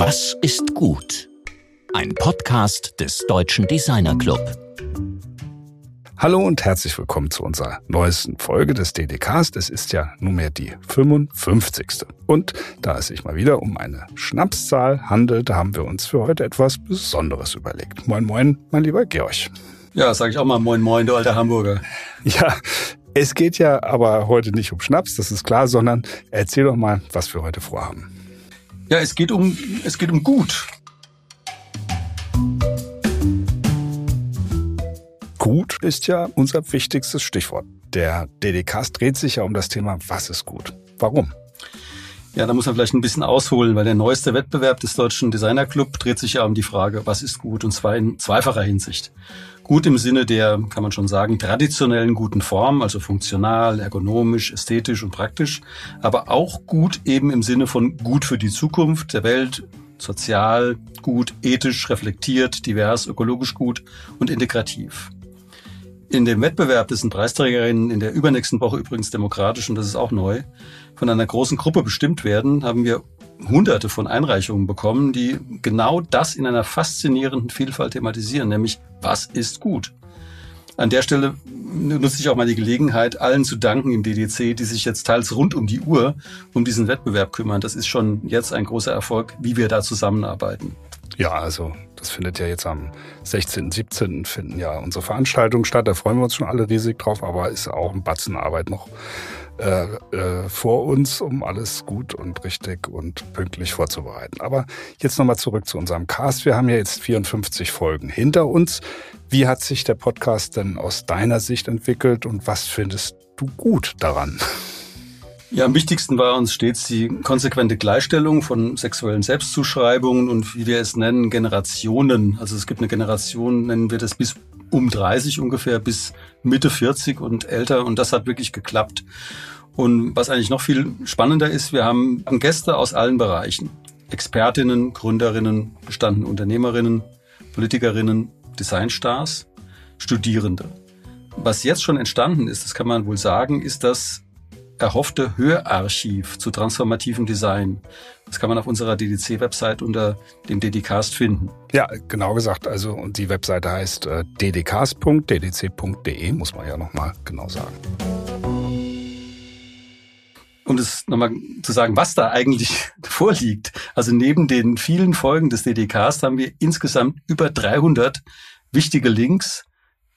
Was ist gut? Ein Podcast des Deutschen Designer Club. Hallo und herzlich willkommen zu unserer neuesten Folge des DDcast. Es ist ja nunmehr die 55. Und da es sich mal wieder um eine Schnapszahl handelt, haben wir uns für heute etwas Besonderes überlegt. Moin, moin, mein lieber Georg. Ja, sage ich auch mal moin, moin, du alter Hamburger. Ja, es geht ja aber heute nicht um Schnaps, das ist klar, sondern erzähl doch mal, was wir heute vorhaben. Ja, es geht um, es geht um gut. Gut ist ja unser wichtigstes Stichwort. Der DDcast dreht sich ja um das Thema, was ist gut? Warum? Ja, da muss man vielleicht ein bisschen ausholen, weil der neueste Wettbewerb des Deutschen Designer Club dreht sich ja um die Frage, was ist gut? Und zwar in zweifacher Hinsicht. Gut im Sinne der, kann man schon sagen, traditionellen guten Form, also funktional, ergonomisch, ästhetisch und praktisch, aber auch gut eben im Sinne von gut für die Zukunft der Welt, sozial, gut, ethisch, reflektiert, divers, ökologisch gut und integrativ. In dem Wettbewerb, dessen Preisträgerinnen in der übernächsten Woche übrigens demokratisch, und das ist auch neu, von einer großen Gruppe bestimmt werden, haben wir hunderte von Einreichungen bekommen, die genau das in einer faszinierenden Vielfalt thematisieren, nämlich was ist gut? An der Stelle nutze ich auch mal die Gelegenheit, allen zu danken im DDC, die sich jetzt teils rund um die Uhr um diesen Wettbewerb kümmern. Das ist schon jetzt ein großer Erfolg, wie wir da zusammenarbeiten. Ja, also das findet ja jetzt am 16., 17. finden ja unsere Veranstaltungen statt. Da freuen wir uns schon alle riesig drauf, aber ist auch ein Batzen Arbeit noch äh, äh, vor uns, um alles gut und richtig und pünktlich vorzubereiten. Aber jetzt nochmal zurück zu unserem Cast. Wir haben ja jetzt 54 Folgen hinter uns. Wie hat sich der Podcast denn aus deiner Sicht entwickelt und was findest du gut daran? Ja, am wichtigsten war uns stets die konsequente Gleichstellung von sexuellen Selbstzuschreibungen und wie wir es nennen, Generationen. Also es gibt eine Generation, nennen wir das bis um 30 ungefähr, bis Mitte 40 und älter und das hat wirklich geklappt. Und was eigentlich noch viel spannender ist, wir haben Gäste aus allen Bereichen. Expertinnen, Gründerinnen, gestandene Unternehmerinnen, Politikerinnen, Designstars, Studierende. Was jetzt schon entstanden ist, das kann man wohl sagen, ist das erhoffte Hörarchiv zu transformativem Design. Das kann man auf unserer DDC-Website unter dem DDcast finden. Ja, genau gesagt. Also und die Webseite heißt äh, ddcast.ddc.de, muss man ja nochmal genau sagen. Um es nochmal zu sagen, was da eigentlich vorliegt. Also neben den vielen Folgen des DDCast haben wir insgesamt über 300 wichtige Links,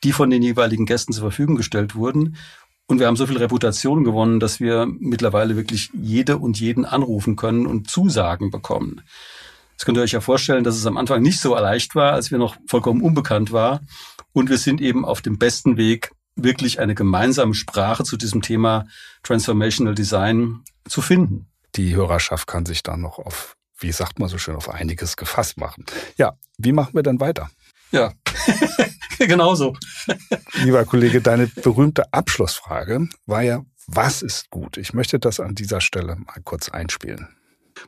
die von den jeweiligen Gästen zur Verfügung gestellt wurden. Und wir haben so viel Reputation gewonnen, dass wir mittlerweile wirklich jede und jeden anrufen können und Zusagen bekommen. Das könnt ihr euch ja vorstellen, dass es am Anfang nicht so leicht war, als wir noch vollkommen unbekannt war. Und wir sind eben auf dem besten Weg, wirklich eine gemeinsame Sprache zu diesem Thema Transformational Design zu finden. Die Hörerschaft kann sich da noch auf, wie sagt man so schön, auf einiges gefasst machen. Ja, wie machen wir dann weiter? Ja, genauso. Lieber Kollege, deine berühmte Abschlussfrage war ja, was ist gut? Ich möchte das an dieser Stelle mal kurz einspielen.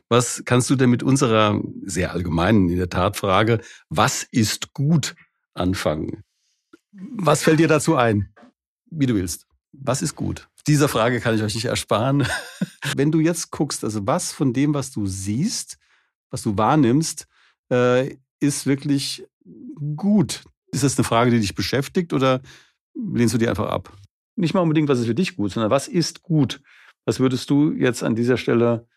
Was kannst du denn mit unserer sehr allgemeinen, in der Tat Frage, was ist gut anfangen? Was fällt dir dazu ein? Wie du willst. Was ist gut? Dieser Frage kann ich euch nicht ersparen. Wenn du jetzt guckst, also was von dem, was du siehst, was du wahrnimmst, äh, ist wirklich gut. Ist das eine Frage, die dich beschäftigt oder lehnst du die einfach ab? Nicht mal unbedingt, was ist für dich gut, sondern was ist gut? Was würdest du jetzt an dieser Stelle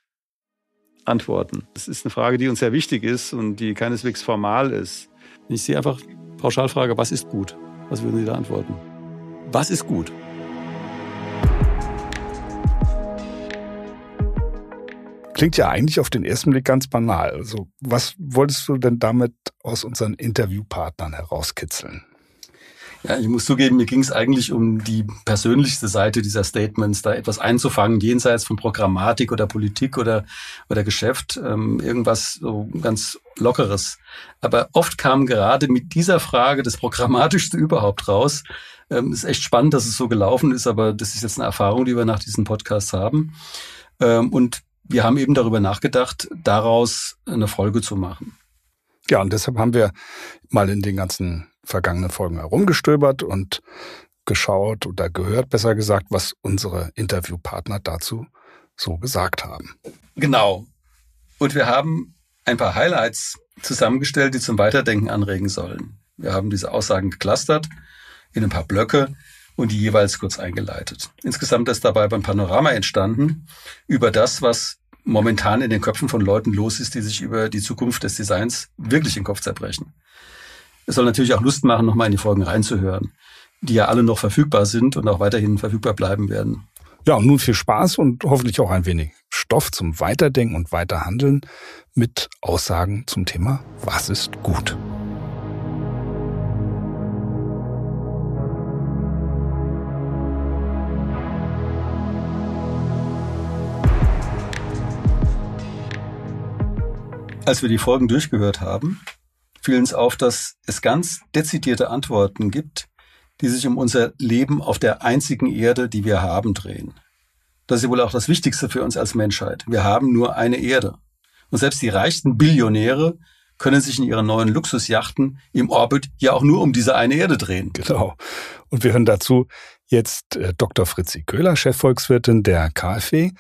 antworten? Das ist eine Frage, die uns sehr wichtig ist und die keineswegs formal ist. Ich sehe einfach pauschal frage, was ist gut? Was würden Sie da antworten? Was ist gut? Klingt ja eigentlich auf den ersten Blick ganz banal. Also, was wolltest du denn damit aus unseren Interviewpartnern herauskitzeln? Ja, ich muss zugeben, mir ging es eigentlich um die persönlichste Seite dieser Statements, da etwas einzufangen, jenseits von Programmatik oder Politik oder, oder Geschäft, ähm, irgendwas so ganz Lockeres. Aber oft kam gerade mit dieser Frage das Programmatischste überhaupt raus. Ähm, ist echt spannend, dass es so gelaufen ist, aber das ist jetzt eine Erfahrung, die wir nach diesem Podcast haben. Ähm, und wir haben eben darüber nachgedacht, daraus eine Folge zu machen. Ja, und deshalb haben wir mal in den ganzen vergangenen Folgen herumgestöbert und geschaut oder gehört, besser gesagt, was unsere Interviewpartner dazu so gesagt haben. Genau. Und wir haben ein paar Highlights zusammengestellt, die zum Weiterdenken anregen sollen. Wir haben diese Aussagen geclustert in ein paar Blöcke und die jeweils kurz eingeleitet. Insgesamt ist dabei ein Panorama entstanden über das, was momentan in den Köpfen von Leuten los ist, die sich über die Zukunft des Designs wirklich den Kopf zerbrechen. Es soll natürlich auch Lust machen, nochmal in die Folgen reinzuhören, die ja alle noch verfügbar sind und auch weiterhin verfügbar bleiben werden. Ja, und nun viel Spaß und hoffentlich auch ein wenig Stoff zum Weiterdenken und Weiterhandeln mit Aussagen zum Thema Was ist gut? Als wir die Folgen durchgehört haben, fiel uns auf, dass es ganz dezidierte Antworten gibt, die sich um unser Leben auf der einzigen Erde, die wir haben, drehen. Das ist ja wohl auch das Wichtigste für uns als Menschheit. Wir haben nur eine Erde. Und selbst die reichsten Billionäre können sich in ihren neuen Luxusjachten im Orbit ja auch nur um diese eine Erde drehen. Genau. Und wir hören dazu jetzt äh, Dr. Fritzi Köhler, Chefvolkswirtin der KfW,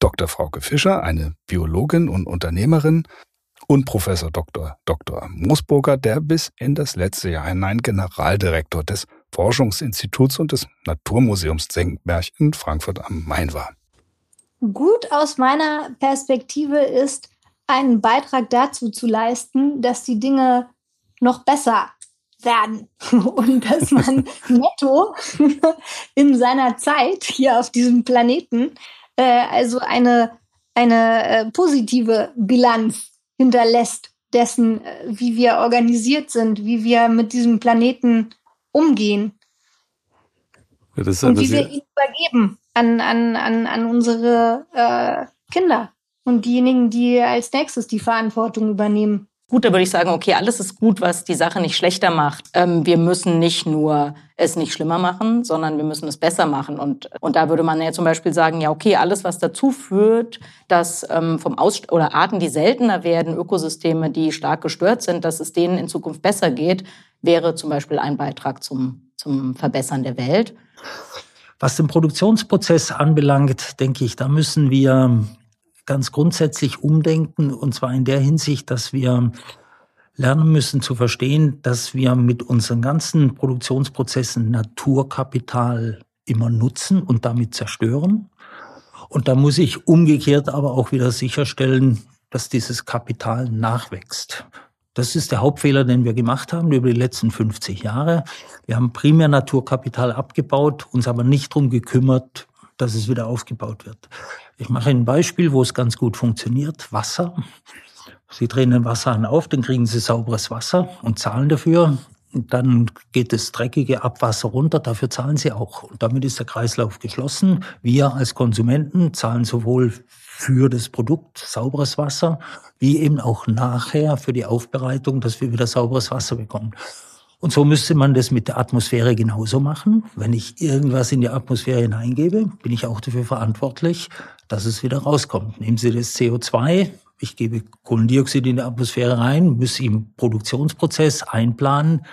Dr. Frauke Fischer, eine Biologin und Unternehmerin, und Professor Dr. Dr. Moosburger, der bis in das letzte Jahr hinein Generaldirektor des Forschungsinstituts und des Naturmuseums Senckenberg in Frankfurt am Main war. Gut aus meiner Perspektive ist, einen Beitrag dazu zu leisten, dass die Dinge noch besser werden und dass man netto in seiner Zeit hier auf diesem Planeten äh, also eine, eine äh, positive Bilanz hinterlässt dessen, äh, wie wir organisiert sind, wie wir mit diesem Planeten umgehen. Ja, und wie wir ihn übergeben an, an, an, an unsere äh, Kinder und diejenigen, die als nächstes die Verantwortung übernehmen. Gut, da würde ich sagen, okay, alles ist gut, was die Sache nicht schlechter macht. Ähm, wir müssen nicht nur es nicht schlimmer machen, sondern wir müssen es besser machen. Und, und da würde man ja zum Beispiel sagen, ja, okay, alles, was dazu führt, dass ähm, vom Aus oder Arten, die seltener werden, Ökosysteme, die stark gestört sind, dass es denen in Zukunft besser geht, wäre zum Beispiel ein Beitrag zum, zum Verbessern der Welt. Was den Produktionsprozess anbelangt, denke ich, da müssen wir ganz grundsätzlich umdenken, und zwar in der Hinsicht, dass wir lernen müssen zu verstehen, dass wir mit unseren ganzen Produktionsprozessen Naturkapital immer nutzen und damit zerstören. Und da muss ich umgekehrt aber auch wieder sicherstellen, dass dieses Kapital nachwächst. Das ist der Hauptfehler, den wir gemacht haben über die letzten 50 Jahre. Wir haben primär Naturkapital abgebaut, uns aber nicht drum gekümmert, dass es wieder aufgebaut wird. Ich mache ein Beispiel, wo es ganz gut funktioniert. Wasser. Sie drehen den Wasserhahn auf, dann kriegen Sie sauberes Wasser und zahlen dafür. Und dann geht das dreckige Abwasser runter, dafür zahlen Sie auch. Und damit ist der Kreislauf geschlossen. Wir als Konsumenten zahlen sowohl für das Produkt sauberes Wasser, wie eben auch nachher für die Aufbereitung, dass wir wieder sauberes Wasser bekommen. Und so müsste man das mit der Atmosphäre genauso machen. Wenn ich irgendwas in die Atmosphäre hineingebe, bin ich auch dafür verantwortlich, dass es wieder rauskommt. Nehmen Sie das CO2, ich gebe Kohlendioxid in die Atmosphäre rein, muss im Produktionsprozess einplanen.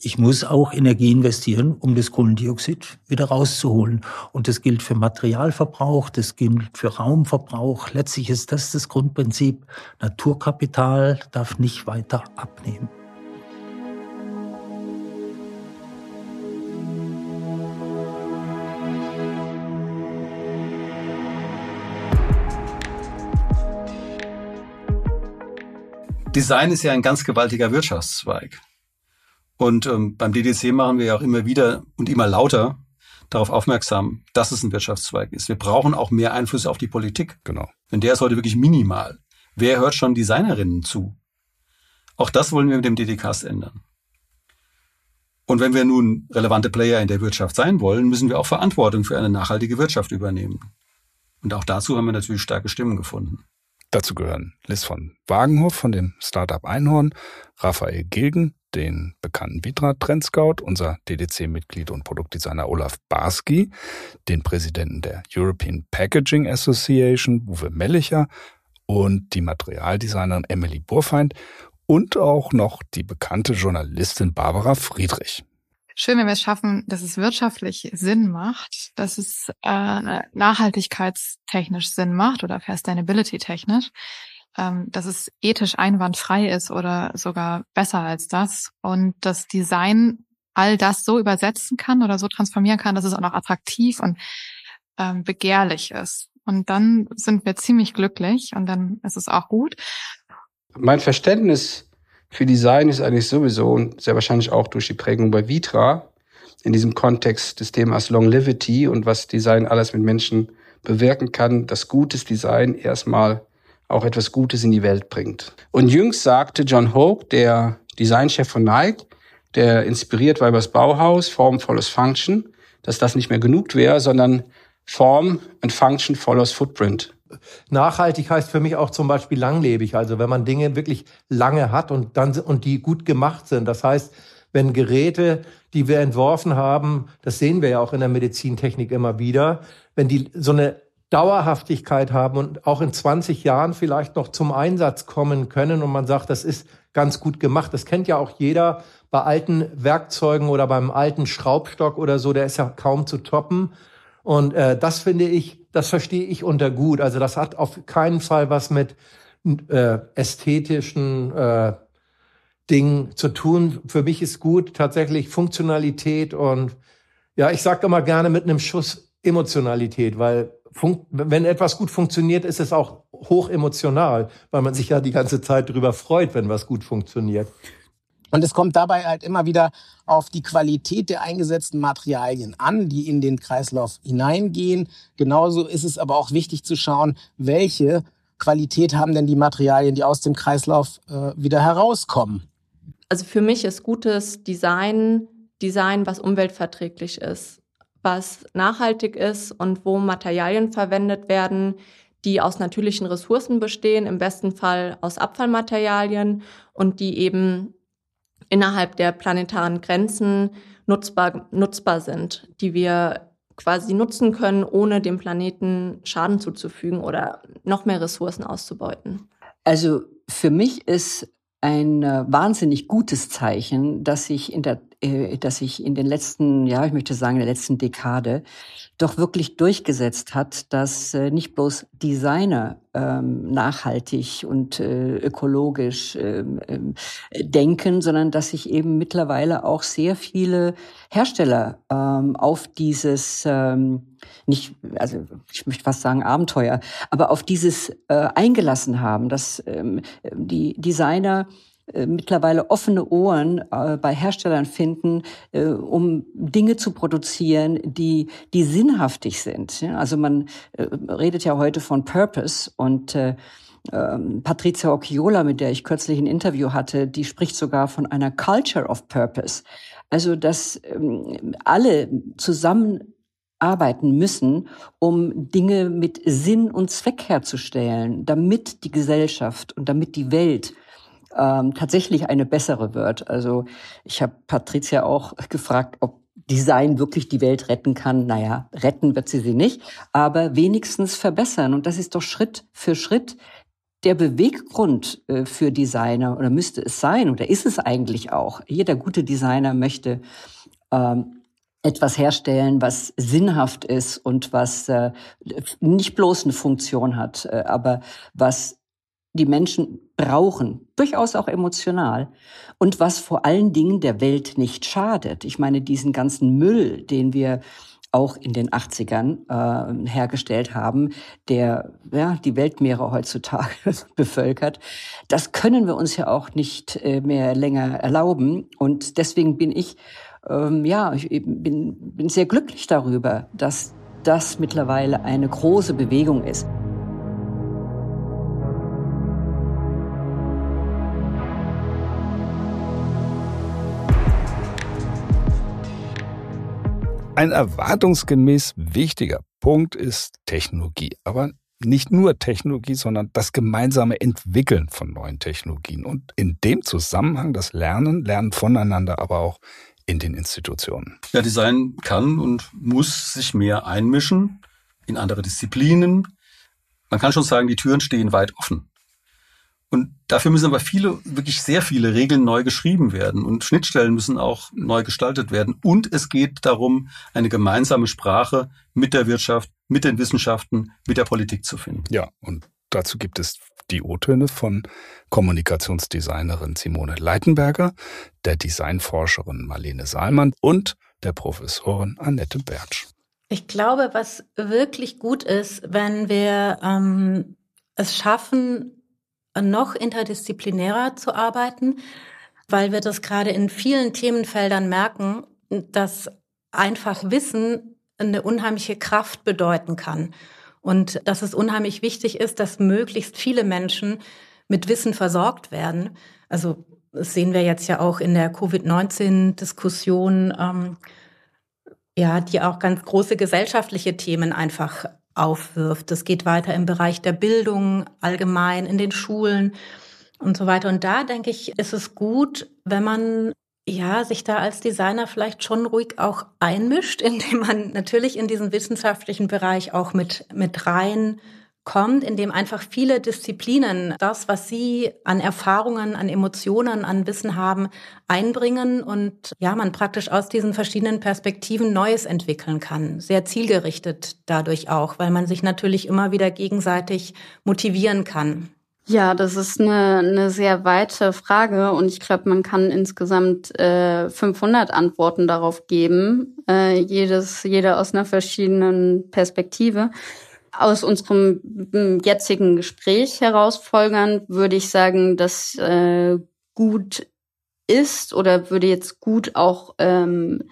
Ich muss auch Energie investieren, um das Kohlendioxid wieder rauszuholen. Und das gilt für Materialverbrauch, das gilt für Raumverbrauch. Letztlich ist das das Grundprinzip. Naturkapital darf nicht weiter abnehmen. Design ist ja ein ganz gewaltiger Wirtschaftszweig. Und ähm, beim DDC machen wir ja auch immer wieder und immer lauter darauf aufmerksam, dass es ein Wirtschaftszweig ist. Wir brauchen auch mehr Einfluss auf die Politik. Genau. Denn der ist heute wirklich minimal. Wer hört schon Designerinnen zu? Auch das wollen wir mit dem DDCast ändern. Und wenn wir nun relevante Player in der Wirtschaft sein wollen, müssen wir auch Verantwortung für eine nachhaltige Wirtschaft übernehmen. Und auch dazu haben wir natürlich starke Stimmen gefunden. Dazu gehören Liz von Wagenhof von dem Startup Einhorn, Raphael Gilgen, den bekannten Vitra Trendscout, unser DDC-Mitglied und Produktdesigner Olaf Barski, den Präsidenten der European Packaging Association, Uwe Mellicher und die Materialdesignerin Emily Burfeind und auch noch die bekannte Journalistin Barbara Friedrich schön, wenn wir es schaffen, dass es wirtschaftlich Sinn macht, dass es äh, nachhaltigkeitstechnisch Sinn macht oder Sustainability-technisch. ähm, dass es ethisch einwandfrei ist oder sogar besser als das. Und das Design all das so übersetzen kann oder so transformieren kann, dass es auch noch attraktiv und ähm, begehrlich ist. Und dann sind wir ziemlich glücklich und dann ist es auch gut. Mein Verständnis für Design ist eigentlich sowieso und sehr wahrscheinlich auch durch die Prägung bei Vitra in diesem Kontext des Themas Longevity und was Design alles mit Menschen bewirken kann, dass gutes Design erstmal auch etwas Gutes in die Welt bringt. Und jüngst sagte John Hoke, der Designchef von Nike, der inspiriert war über das Bauhaus, Form follows Function, dass das nicht mehr genug wäre, sondern Form and Function follows Footprint. Nachhaltig heißt für mich auch zum Beispiel langlebig. Also wenn man Dinge wirklich lange hat und dann und die gut gemacht sind. Das heißt, wenn Geräte, die wir entworfen haben, das sehen wir ja auch in der Medizintechnik immer wieder, wenn die so eine Dauerhaftigkeit haben und auch in 20 Jahren vielleicht noch zum Einsatz kommen können und man sagt, das ist ganz gut gemacht. Das kennt ja auch jeder bei alten Werkzeugen oder beim alten Schraubstock oder so, der ist ja kaum zu toppen. Und äh, das finde ich, das verstehe ich unter gut. Also das hat auf keinen Fall was mit äh, ästhetischen äh, Dingen zu tun. Für mich ist gut tatsächlich Funktionalität und ja, ich sage immer gerne mit einem Schuss Emotionalität, weil wenn etwas gut funktioniert, ist es auch hoch emotional, weil man sich ja die ganze Zeit darüber freut, wenn was gut funktioniert. Und es kommt dabei halt immer wieder auf die Qualität der eingesetzten Materialien an, die in den Kreislauf hineingehen. Genauso ist es aber auch wichtig zu schauen, welche Qualität haben denn die Materialien, die aus dem Kreislauf äh, wieder herauskommen. Also für mich ist gutes Design Design, was umweltverträglich ist, was nachhaltig ist und wo Materialien verwendet werden, die aus natürlichen Ressourcen bestehen, im besten Fall aus Abfallmaterialien und die eben innerhalb der planetaren Grenzen nutzbar, nutzbar sind, die wir quasi nutzen können, ohne dem Planeten Schaden zuzufügen oder noch mehr Ressourcen auszubeuten. Also für mich ist ein äh, wahnsinnig gutes Zeichen, dass sich in der dass sich in den letzten, ja, ich möchte sagen, in der letzten Dekade doch wirklich durchgesetzt hat, dass äh, nicht bloß Designer ähm, nachhaltig und äh, ökologisch ähm, ähm, denken, sondern dass sich eben mittlerweile auch sehr viele Hersteller ähm, auf dieses ähm, nicht, also ich möchte fast sagen Abenteuer, aber auf dieses äh, eingelassen haben, dass ähm, die Designer äh, mittlerweile offene Ohren äh, bei Herstellern finden, äh, um Dinge zu produzieren, die, die sinnhaftig sind. Also man äh, redet ja heute von Purpose und äh, ähm, Patricia Occhiola, mit der ich kürzlich ein Interview hatte, die spricht sogar von einer Culture of Purpose. Also, dass ähm, alle zusammen arbeiten müssen, um Dinge mit Sinn und Zweck herzustellen, damit die Gesellschaft und damit die Welt ähm, tatsächlich eine bessere wird. Also ich habe Patricia auch gefragt, ob Design wirklich die Welt retten kann. Naja, retten wird sie sie nicht, aber wenigstens verbessern. Und das ist doch Schritt für Schritt der Beweggrund äh, für Designer oder müsste es sein oder ist es eigentlich auch. Jeder gute Designer möchte ähm, etwas herstellen, was sinnhaft ist und was äh, nicht bloß eine Funktion hat, äh, aber was die Menschen brauchen, durchaus auch emotional, und was vor allen Dingen der Welt nicht schadet. Ich meine, diesen ganzen Müll, den wir auch in den 80ern äh, hergestellt haben, der ja, die Weltmeere heutzutage bevölkert. Das können wir uns ja auch nicht äh, mehr länger erlauben. Und deswegen bin ich, ähm, ja, ich bin, bin sehr glücklich darüber, dass das mittlerweile eine große Bewegung ist. Ein erwartungsgemäß wichtiger Punkt ist Technologie. Aber nicht nur Technologie, sondern das gemeinsame Entwickeln von neuen Technologien und in dem Zusammenhang das Lernen, Lernen voneinander, aber auch in den Institutionen. Ja, Design kann und muss sich mehr einmischen in andere Disziplinen. Man kann schon sagen, die Türen stehen weit offen. Und dafür müssen aber viele, wirklich sehr viele Regeln neu geschrieben werden und Schnittstellen müssen auch neu gestaltet werden. Und es geht darum, eine gemeinsame Sprache mit der Wirtschaft, mit den Wissenschaften, mit der Politik zu finden. Ja, und dazu gibt es die O-Töne von Kommunikationsdesignerin Simone Leitenberger, der Designforscherin Marlene Saalmann und der Professorin Annette Bertsch. Ich glaube, was wirklich gut ist, wenn wir ähm, es schaffen, noch interdisziplinärer zu arbeiten, weil wir das gerade in vielen Themenfeldern merken, dass einfach Wissen eine unheimliche Kraft bedeuten kann. Und dass es unheimlich wichtig ist, dass möglichst viele Menschen mit Wissen versorgt werden. Also das sehen wir jetzt ja auch in der Covid-19-Diskussion, ähm, ja, die auch ganz große gesellschaftliche Themen einfach aufwirft. Das geht weiter im Bereich der Bildung allgemein, in den Schulen und so weiter. Und da denke ich, ist es gut, wenn man ja, sich da als Designer vielleicht schon ruhig auch einmischt, indem man natürlich in diesen wissenschaftlichen Bereich auch mit, mit rein kommt, indem einfach viele Disziplinen das, was sie an Erfahrungen, an Emotionen, an Wissen haben, einbringen und ja, man praktisch aus diesen verschiedenen Perspektiven Neues entwickeln kann. Sehr zielgerichtet dadurch auch, weil man sich natürlich immer wieder gegenseitig motivieren kann. Ja, das ist eine, eine sehr weite Frage und ich glaube, man kann insgesamt äh, 500 Antworten darauf geben, äh, jedes, jeder aus einer verschiedenen Perspektive. Aus unserem jetzigen Gespräch herausfolgern würde ich sagen, dass äh, gut ist oder würde jetzt gut auch ähm,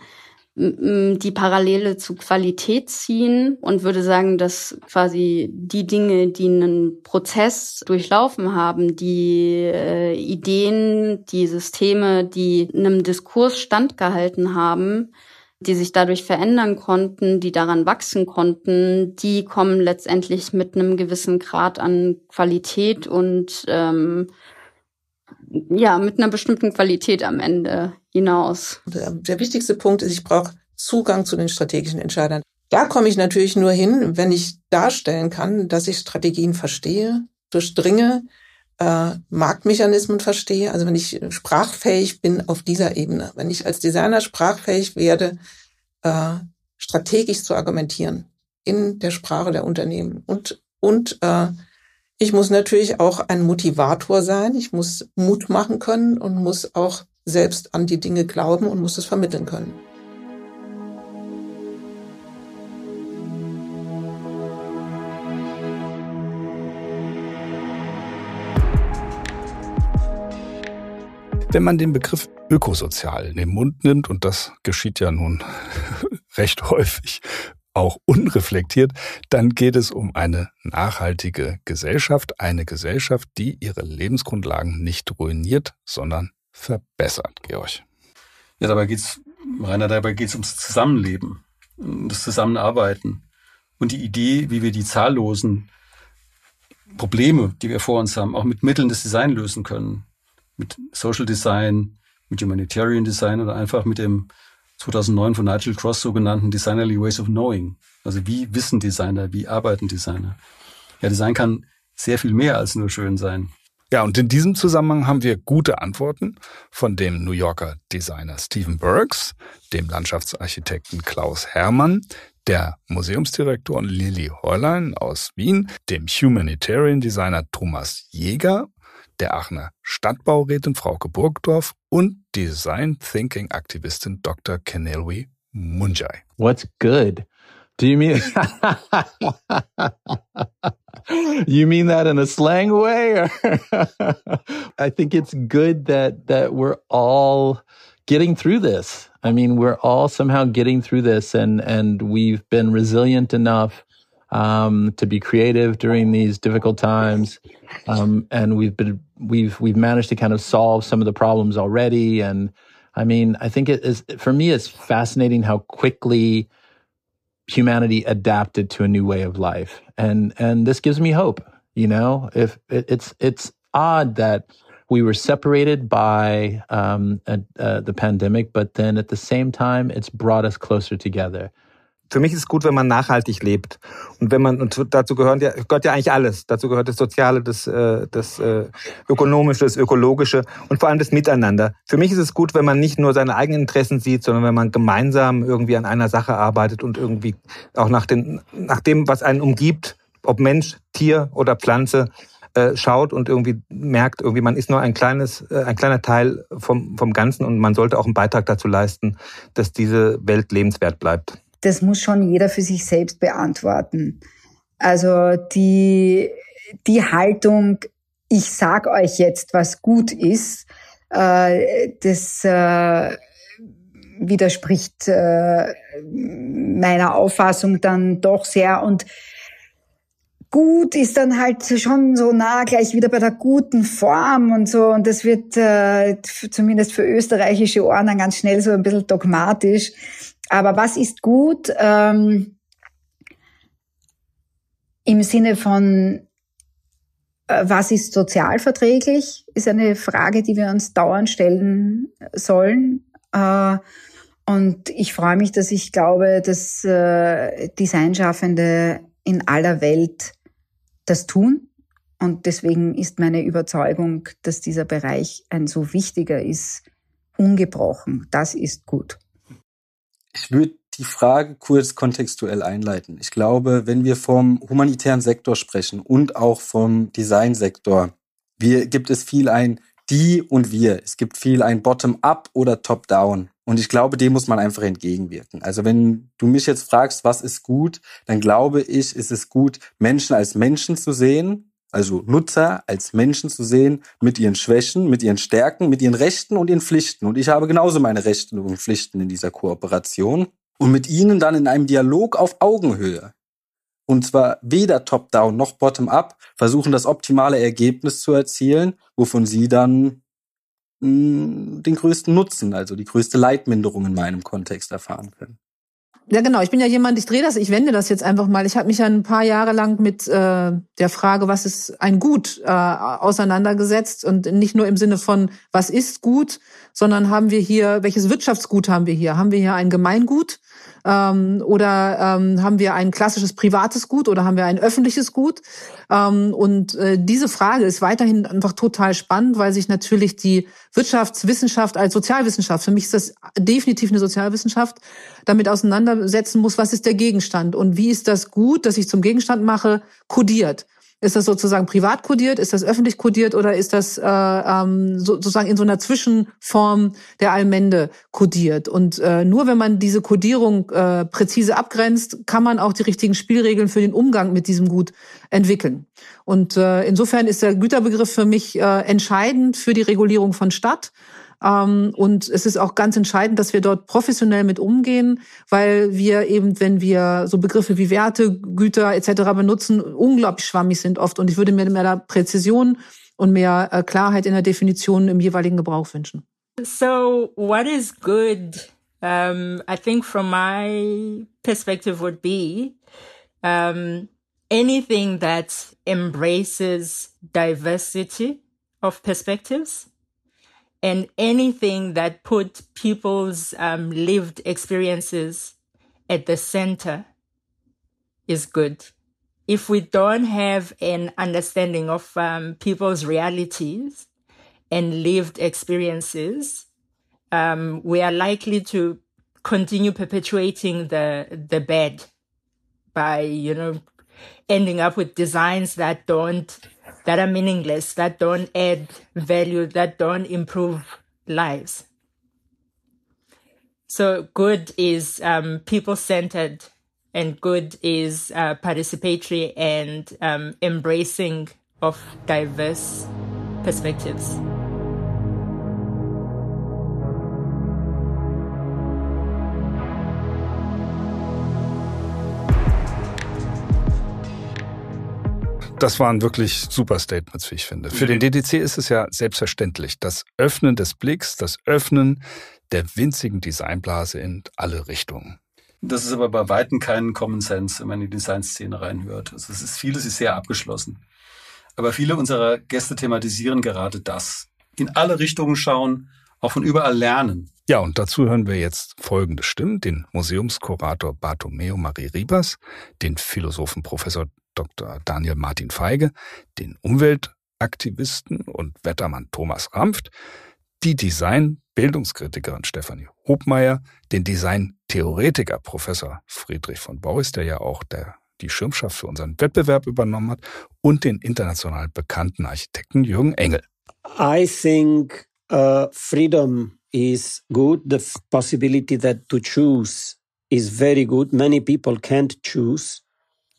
die Parallele zu Qualität ziehen und würde sagen, dass quasi die Dinge, die einen Prozess durchlaufen haben, die äh, Ideen, die Systeme, die einem Diskurs standgehalten haben, die sich dadurch verändern konnten, die daran wachsen konnten, die kommen letztendlich mit einem gewissen Grad an Qualität und ähm, ja, mit einer bestimmten Qualität am Ende hinaus. Der, der wichtigste Punkt ist, ich brauche Zugang zu den strategischen Entscheidern. Da komme ich natürlich nur hin, wenn ich darstellen kann, dass ich Strategien verstehe, durchdringe, äh, Marktmechanismen verstehe, also wenn ich sprachfähig bin auf dieser Ebene, wenn ich als Designer sprachfähig werde, äh, strategisch zu argumentieren in der Sprache der Unternehmen und und äh, ich muss natürlich auch ein Motivator sein. Ich muss Mut machen können und muss auch selbst an die Dinge glauben und muss es vermitteln können. Wenn man den Begriff ökosozial in den Mund nimmt, und das geschieht ja nun recht häufig, auch unreflektiert, dann geht es um eine nachhaltige Gesellschaft, eine Gesellschaft, die ihre Lebensgrundlagen nicht ruiniert, sondern verbessert, Georg. Ja, dabei geht's, Rainer, dabei geht's ums Zusammenleben, das Zusammenarbeiten und die Idee, wie wir die zahllosen Probleme, die wir vor uns haben, auch mit Mitteln des Design lösen können. Mit Social Design, mit Humanitarian Design oder einfach mit dem 2009 von Nigel Cross sogenannten Designerly Ways of Knowing. Also wie wissen Designer, wie arbeiten Designer? Ja, Design kann sehr viel mehr als nur schön sein. Ja, und in diesem Zusammenhang haben wir gute Antworten von dem New Yorker Designer Stephen Burks, dem Landschaftsarchitekten Klaus Hermann, der Museumsdirektorin Lili Horlein aus Wien, dem Humanitarian Designer Thomas Jäger der Aachener Stadtbaurätin Frauke Burgdorf und Design Thinking Aktivistin Dr. Kenelwi Munjai. What's good? Do you mean You mean that in a slang way? I think it's good that that we're all getting through this. I mean, we're all somehow getting through this and and we've been resilient enough um, to be creative during these difficult times. Um, and we've been, we've, we've managed to kind of solve some of the problems already. And I mean, I think it is, for me, it's fascinating how quickly humanity adapted to a new way of life. And, and this gives me hope. You know, if it, it's, it's odd that we were separated by um, uh, the pandemic, but then at the same time, it's brought us closer together. Für mich ist es gut, wenn man nachhaltig lebt. Und wenn man, und dazu gehört ja, gehört ja eigentlich alles. Dazu gehört das Soziale, das, äh, das äh, Ökonomische, das Ökologische und vor allem das Miteinander. Für mich ist es gut, wenn man nicht nur seine eigenen Interessen sieht, sondern wenn man gemeinsam irgendwie an einer Sache arbeitet und irgendwie auch nach, den, nach dem, was einen umgibt, ob Mensch, Tier oder Pflanze äh, schaut und irgendwie merkt, irgendwie man ist nur ein kleines, ein kleiner Teil vom, vom Ganzen und man sollte auch einen Beitrag dazu leisten, dass diese Welt lebenswert bleibt. Das muss schon jeder für sich selbst beantworten. Also die, die Haltung, ich sag euch jetzt, was gut ist, äh, das äh, widerspricht äh, meiner Auffassung dann doch sehr und gut ist dann halt schon so nah gleich wieder bei der guten Form und so. Und das wird äh, zumindest für österreichische Ohren dann ganz schnell so ein bisschen dogmatisch. Aber was ist gut? Ähm, Im Sinne von, äh, was ist sozialverträglich, ist eine Frage, die wir uns dauernd stellen sollen. Äh, und ich freue mich, dass ich glaube, dass äh, Designschaffende in aller Welt das tun. Und deswegen ist meine Überzeugung, dass dieser Bereich ein so wichtiger ist, ungebrochen. Das ist gut. Ich würde die Frage kurz kontextuell einleiten. Ich glaube, wenn wir vom humanitären Sektor sprechen und auch vom Designsektor, wir, gibt es viel ein die und wir. Es gibt viel ein Bottom-up oder Top-down. Und ich glaube, dem muss man einfach entgegenwirken. Also wenn du mich jetzt fragst, was ist gut, dann glaube ich, ist es gut, Menschen als Menschen zu sehen, also Nutzer als Menschen zu sehen, mit ihren Schwächen, mit ihren Stärken, mit ihren Rechten und ihren Pflichten. Und ich habe genauso meine Rechte und Pflichten in dieser Kooperation. Und mit ihnen dann in einem Dialog auf Augenhöhe. Und zwar weder top-down noch bottom-up versuchen, das optimale Ergebnis zu erzielen, wovon sie dann den größten Nutzen, also die größte Leitminderung in meinem Kontext erfahren können. Ja, genau. Ich bin ja jemand, ich drehe das, ich wende das jetzt einfach mal. Ich habe mich ja ein paar Jahre lang mit äh, der Frage, was ist ein Gut, äh, auseinandergesetzt und nicht nur im Sinne von, was ist gut, sondern haben wir hier, welches Wirtschaftsgut haben wir hier? Haben wir hier ein Gemeingut? Ähm, oder ähm, haben wir ein klassisches privates Gut oder haben wir ein öffentliches Gut? Ähm, und äh, diese Frage ist weiterhin einfach total spannend, weil sich natürlich die Wirtschaftswissenschaft als Sozialwissenschaft, für mich ist das definitiv eine Sozialwissenschaft, damit auseinandersetzen muss, was ist der Gegenstand und wie ist das Gut, das ich zum Gegenstand mache, kodiert. Ist das sozusagen privat kodiert? Ist das öffentlich kodiert oder ist das äh, ähm, so, sozusagen in so einer Zwischenform der Allmende kodiert? Und äh, nur wenn man diese Kodierung äh, präzise abgrenzt, kann man auch die richtigen Spielregeln für den Umgang mit diesem Gut entwickeln. Und äh, insofern ist der Güterbegriff für mich äh, entscheidend für die Regulierung von Stadt. Ähm, und es ist auch ganz entscheidend, dass wir dort professionell mit umgehen, weil wir eben, wenn wir so Begriffe wie Werte, Güter etc. benutzen, unglaublich schwammig sind oft. Und ich würde mir mehr Präzision und mehr äh, Klarheit in der Definition im jeweiligen Gebrauch wünschen. So, what is good? Um, I think from my perspective would be um, anything that embraces diversity of perspectives. And anything that put people's um, lived experiences at the center is good. If we don't have an understanding of um, people's realities and lived experiences, um, we are likely to continue perpetuating the the bad by you know ending up with designs that don't that are meaningless, that don't add value, that don't improve lives. So good is um, people centered, and good is uh, participatory and um, embracing of diverse perspectives. Das waren wirklich super Statements, wie ich finde. Für den DDC ist es ja selbstverständlich. Das Öffnen des Blicks, das Öffnen der winzigen Designblase in alle Richtungen. Das ist aber bei Weitem kein Common Sense, wenn man in die Designszene reinhört. Also es ist vieles ist sehr abgeschlossen. Aber viele unserer Gäste thematisieren gerade das. In alle Richtungen schauen, auch von überall lernen. Ja, und dazu hören wir jetzt folgende Stimmen. Den Museumskurator Bartomeo Marie Ribas, den Philosophen Professor Dr. Daniel Martin Feige, den Umweltaktivisten und Wettermann Thomas Rampft, die Design-Bildungskritikerin Stefanie Hobmeier, den Design-Theoretiker Professor Friedrich von Boris, der ja auch der die Schirmschaft für unseren Wettbewerb übernommen hat, und den international bekannten Architekten Jürgen Engel. I think uh, freedom is good. The possibility that to choose is very good. Many people can't choose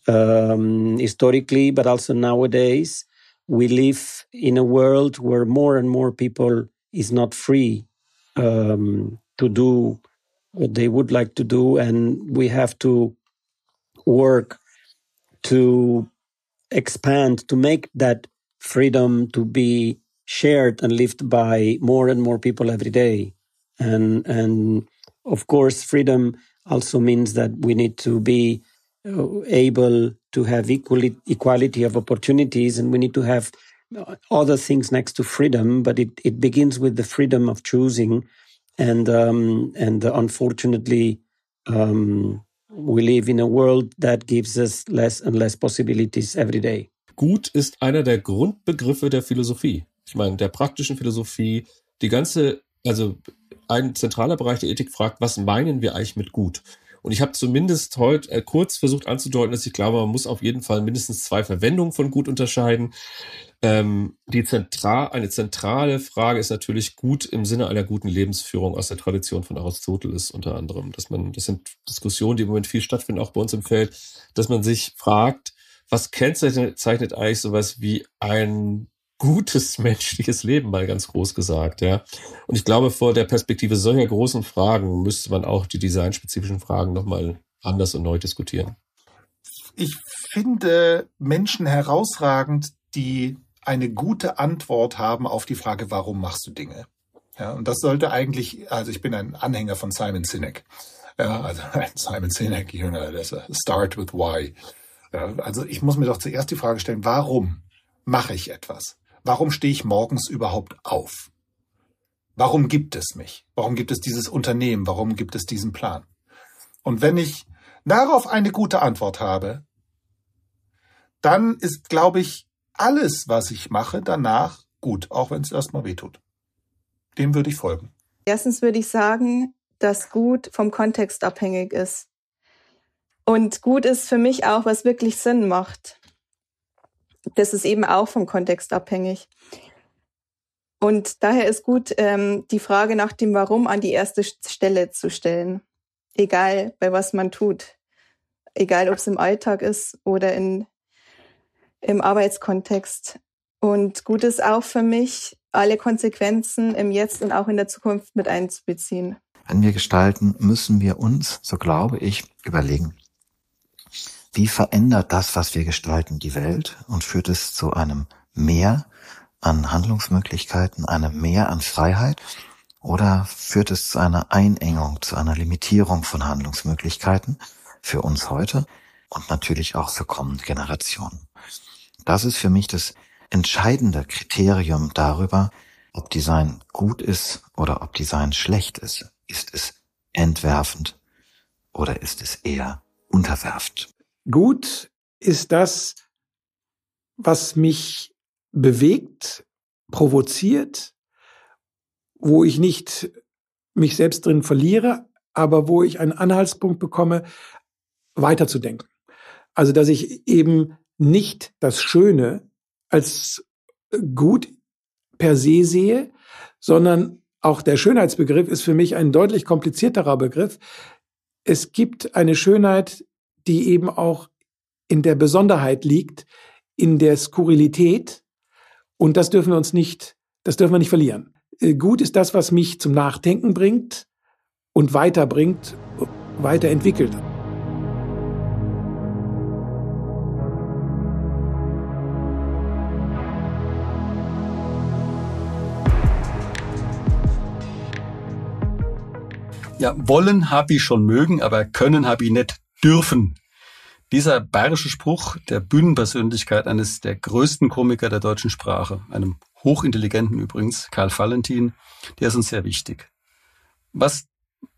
um, historically, but also nowadays. We live in a world where more and more people is not free um, to do what they would like to do, and we have to work to expand to make that freedom to be shared and lived by more and more people every day. And and of course, freedom also means that we need to be uh, able to have equally, equality of opportunities, and we need to have other things next to freedom. But it, it begins with the freedom of choosing, and um, and unfortunately, um, we live in a world that gives us less and less possibilities every day. Gut ist einer der Grundbegriffe der Philosophie. Ich meine, der praktischen Philosophie, die ganze, also ein zentraler Bereich der Ethik fragt, was meinen wir eigentlich mit gut? Und ich habe zumindest heute äh, kurz versucht anzudeuten, dass ich glaube, man muss auf jeden Fall mindestens zwei Verwendungen von gut unterscheiden. Ähm, die zentral, eine zentrale Frage ist natürlich gut im Sinne einer guten Lebensführung aus der Tradition von Aristoteles unter anderem. Dass man, das sind Diskussionen, die im Moment viel stattfinden, auch bei uns im Feld, dass man sich fragt, was kennzeichnet eigentlich sowas wie ein gutes menschliches Leben, mal ganz groß gesagt, ja. Und ich glaube, vor der Perspektive solcher großen Fragen müsste man auch die designspezifischen Fragen nochmal anders und neu diskutieren. Ich finde Menschen herausragend, die eine gute Antwort haben auf die Frage, warum machst du Dinge? Ja, und das sollte eigentlich, also ich bin ein Anhänger von Simon Sinek. Ja, also Simon Sinek, you know, das Start with Why. Ja, also ich muss mir doch zuerst die Frage stellen, warum mache ich etwas? Warum stehe ich morgens überhaupt auf? Warum gibt es mich? Warum gibt es dieses Unternehmen? Warum gibt es diesen Plan? Und wenn ich darauf eine gute Antwort habe, dann ist, glaube ich, alles, was ich mache, danach gut, auch wenn es erstmal wehtut. Dem würde ich folgen. Erstens würde ich sagen, dass gut vom Kontext abhängig ist. Und gut ist für mich auch, was wirklich Sinn macht das ist eben auch vom Kontext abhängig. Und daher ist gut, ähm, die Frage nach dem Warum an die erste Stelle zu stellen. Egal, bei was man tut. Egal, ob es im Alltag ist oder in, im Arbeitskontext. Und gut ist auch für mich, alle Konsequenzen im Jetzt und auch in der Zukunft mit einzubeziehen. Wenn wir gestalten, müssen wir uns, so glaube ich, überlegen, wie verändert das, was wir gestalten, die Welt und führt es zu einem Mehr an Handlungsmöglichkeiten, einem Mehr an Freiheit? Oder führt es zu einer Einengung, zu einer Limitierung von Handlungsmöglichkeiten für uns heute und natürlich auch für kommende Generationen? Das ist für mich das entscheidende Kriterium darüber, ob Design gut ist oder ob Design schlecht ist. Ist es entwerfend oder ist es eher unterwerfend? Gut ist das, was mich bewegt, provoziert, wo ich nicht mich selbst drin verliere, aber wo ich einen Anhaltspunkt bekomme, weiterzudenken. Also, dass ich eben nicht das Schöne als gut per se sehe, sondern auch der Schönheitsbegriff ist für mich ein deutlich komplizierterer Begriff. Es gibt eine Schönheit, die eben auch in der Besonderheit liegt, in der Skurrilität. Und das dürfen wir uns nicht, das dürfen wir nicht verlieren. Äh, gut ist das, was mich zum Nachdenken bringt und weiterbringt, weiterentwickelt. Ja, wollen hab ich schon mögen, aber können hab ich nicht dürfen. Dieser bayerische Spruch der Bühnenpersönlichkeit eines der größten Komiker der deutschen Sprache, einem hochintelligenten übrigens, Karl Valentin, der ist uns sehr wichtig. Was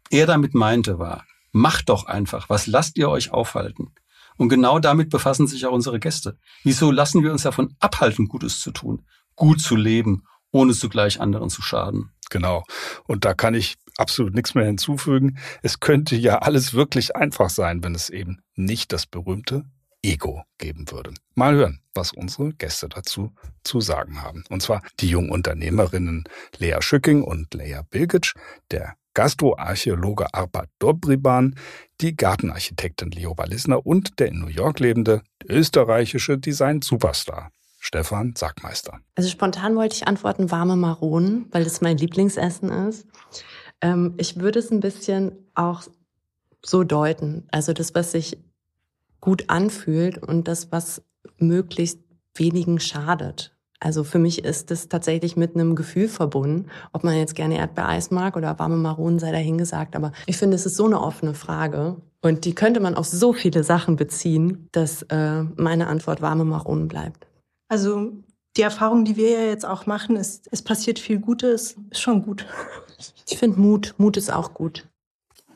er damit meinte war, macht doch einfach, was lasst ihr euch aufhalten? Und genau damit befassen sich auch unsere Gäste. Wieso lassen wir uns davon abhalten, Gutes zu tun, gut zu leben, ohne zugleich anderen zu schaden? Genau. Und da kann ich absolut nichts mehr hinzufügen. Es könnte ja alles wirklich einfach sein, wenn es eben nicht das berühmte Ego geben würde. Mal hören, was unsere Gäste dazu zu sagen haben. Und zwar die jungen Unternehmerinnen Lea Schücking und Lea Bilgic, der Gastroarchäologe Arpad Dobriban, die Gartenarchitektin Leo Wallisner und der in New York lebende österreichische Design-Superstar Stefan Sackmeister. Also spontan wollte ich antworten warme Maronen, weil das mein Lieblingsessen ist. Ähm, ich würde es ein bisschen auch so deuten. Also das, was sich gut anfühlt und das, was möglichst wenigen schadet. Also für mich ist es tatsächlich mit einem Gefühl verbunden, ob man jetzt gerne Erdbeereis mag oder warme Maronen sei dahingesagt. Aber ich finde, es ist so eine offene Frage und die könnte man auf so viele Sachen beziehen, dass äh, meine Antwort warme Maronen bleibt. Also die Erfahrung, die wir ja jetzt auch machen, ist, es passiert viel Gutes, ist schon gut. Ich finde Mut, Mut ist auch gut.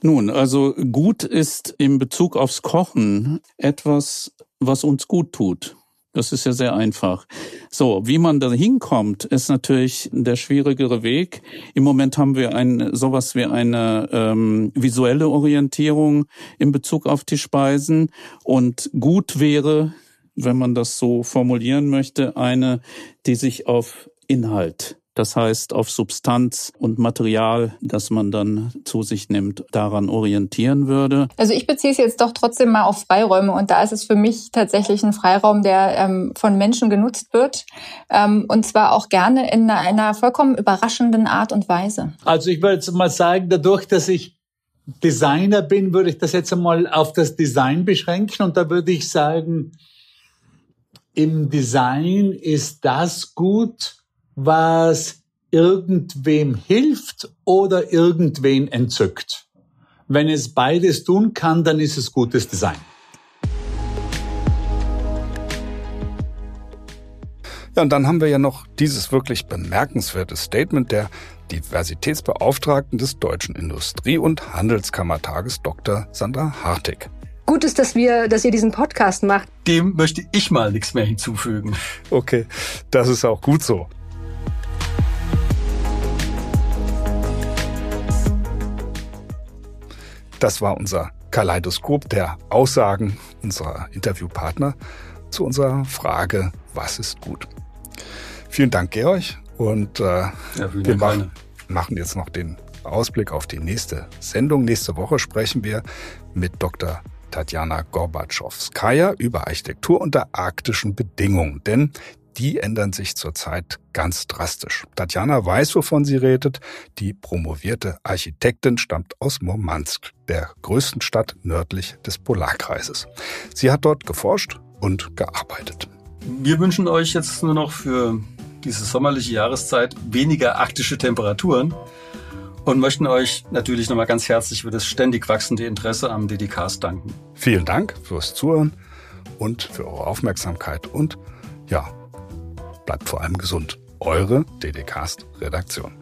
Nun, also gut ist in Bezug aufs Kochen etwas, was uns gut tut. Das ist ja sehr einfach. So, wie man da hinkommt, ist natürlich der schwierigere Weg. Im Moment haben wir ein sowas wie eine ähm, visuelle Orientierung in Bezug auf die Speisen. Und gut wäre, wenn man das so formulieren möchte, eine, die sich auf Inhalt das heißt, auf Substanz und Material, das man dann zu sich nimmt, daran orientieren würde. Also ich beziehe es jetzt doch trotzdem mal auf Freiräume und da ist es für mich tatsächlich ein Freiraum, der ähm, von Menschen genutzt wird ähm, und zwar auch gerne in einer, einer vollkommen überraschenden Art und Weise. Also ich würde jetzt mal sagen, dadurch, dass ich Designer bin, würde ich das jetzt einmal auf das Design beschränken und da würde ich sagen, im Design ist das gut, was irgendwem hilft oder irgendwen entzückt. Wenn es beides tun kann, dann ist es gutes Design. Ja, und dann haben wir ja noch dieses wirklich bemerkenswerte Statement der Diversitätsbeauftragten des Deutschen Industrie- und Handelskammertages Dr. Sandra Hartig. Gut ist, dass wir, dass ihr diesen Podcast macht. Dem möchte ich mal nichts mehr hinzufügen. Okay, das ist auch gut so. Das war unser Kaleidoskop der Aussagen unserer Interviewpartner zu unserer Frage, was ist gut? Vielen Dank, Georg. Und äh, ja, wir machen, machen jetzt noch den Ausblick auf die nächste Sendung. Nächste Woche sprechen wir mit Dr. Tatjana Gorbatschowskaja über Architektur unter arktischen Bedingungen. Denn die ändern sich zurzeit ganz drastisch. Tatjana weiß, wovon sie redet. Die promovierte Architektin stammt aus Murmansk, der größten Stadt nördlich des Polarkreises. Sie hat dort geforscht und gearbeitet. Wir wünschen euch jetzt nur noch für diese sommerliche Jahreszeit weniger arktische Temperaturen und möchten euch natürlich nochmal ganz herzlich für das ständig wachsende Interesse am DDKs danken. Vielen Dank fürs Zuhören und für eure Aufmerksamkeit und ja, bleibt vor allem gesund. Eure DDcast Redaktion.